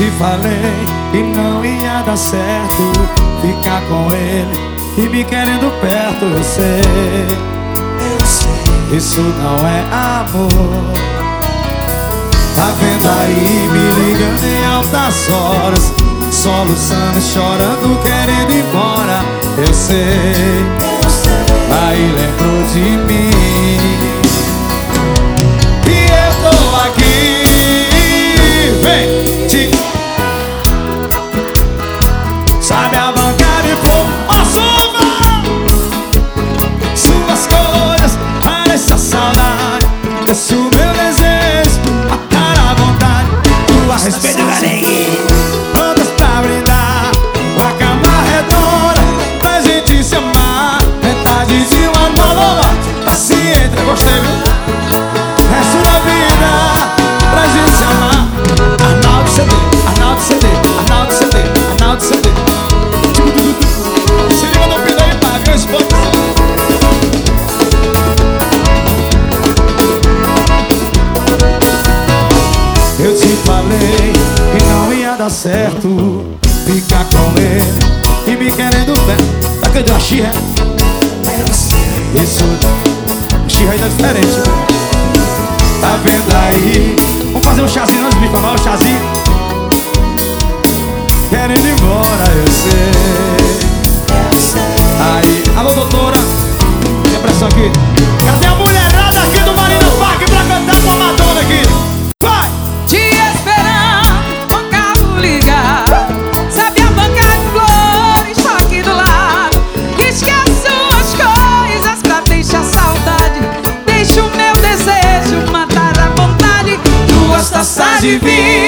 Te falei que não ia dar certo Ficar com ele e me querendo perto Eu sei, eu sei, isso não é amor. Tá vendo aí, me ligando em altas horas. Soluçando, chorando, querendo ir embora Eu sei, eu sei, aí lembrou de mim. Nosso meu certo Ficar com ele e me querendo ver Tá é querendo a xirra? Isso, xirra ainda é diferente Tá vendo aí? Vamos fazer um chazinho antes de me tomar o um chazinho divine.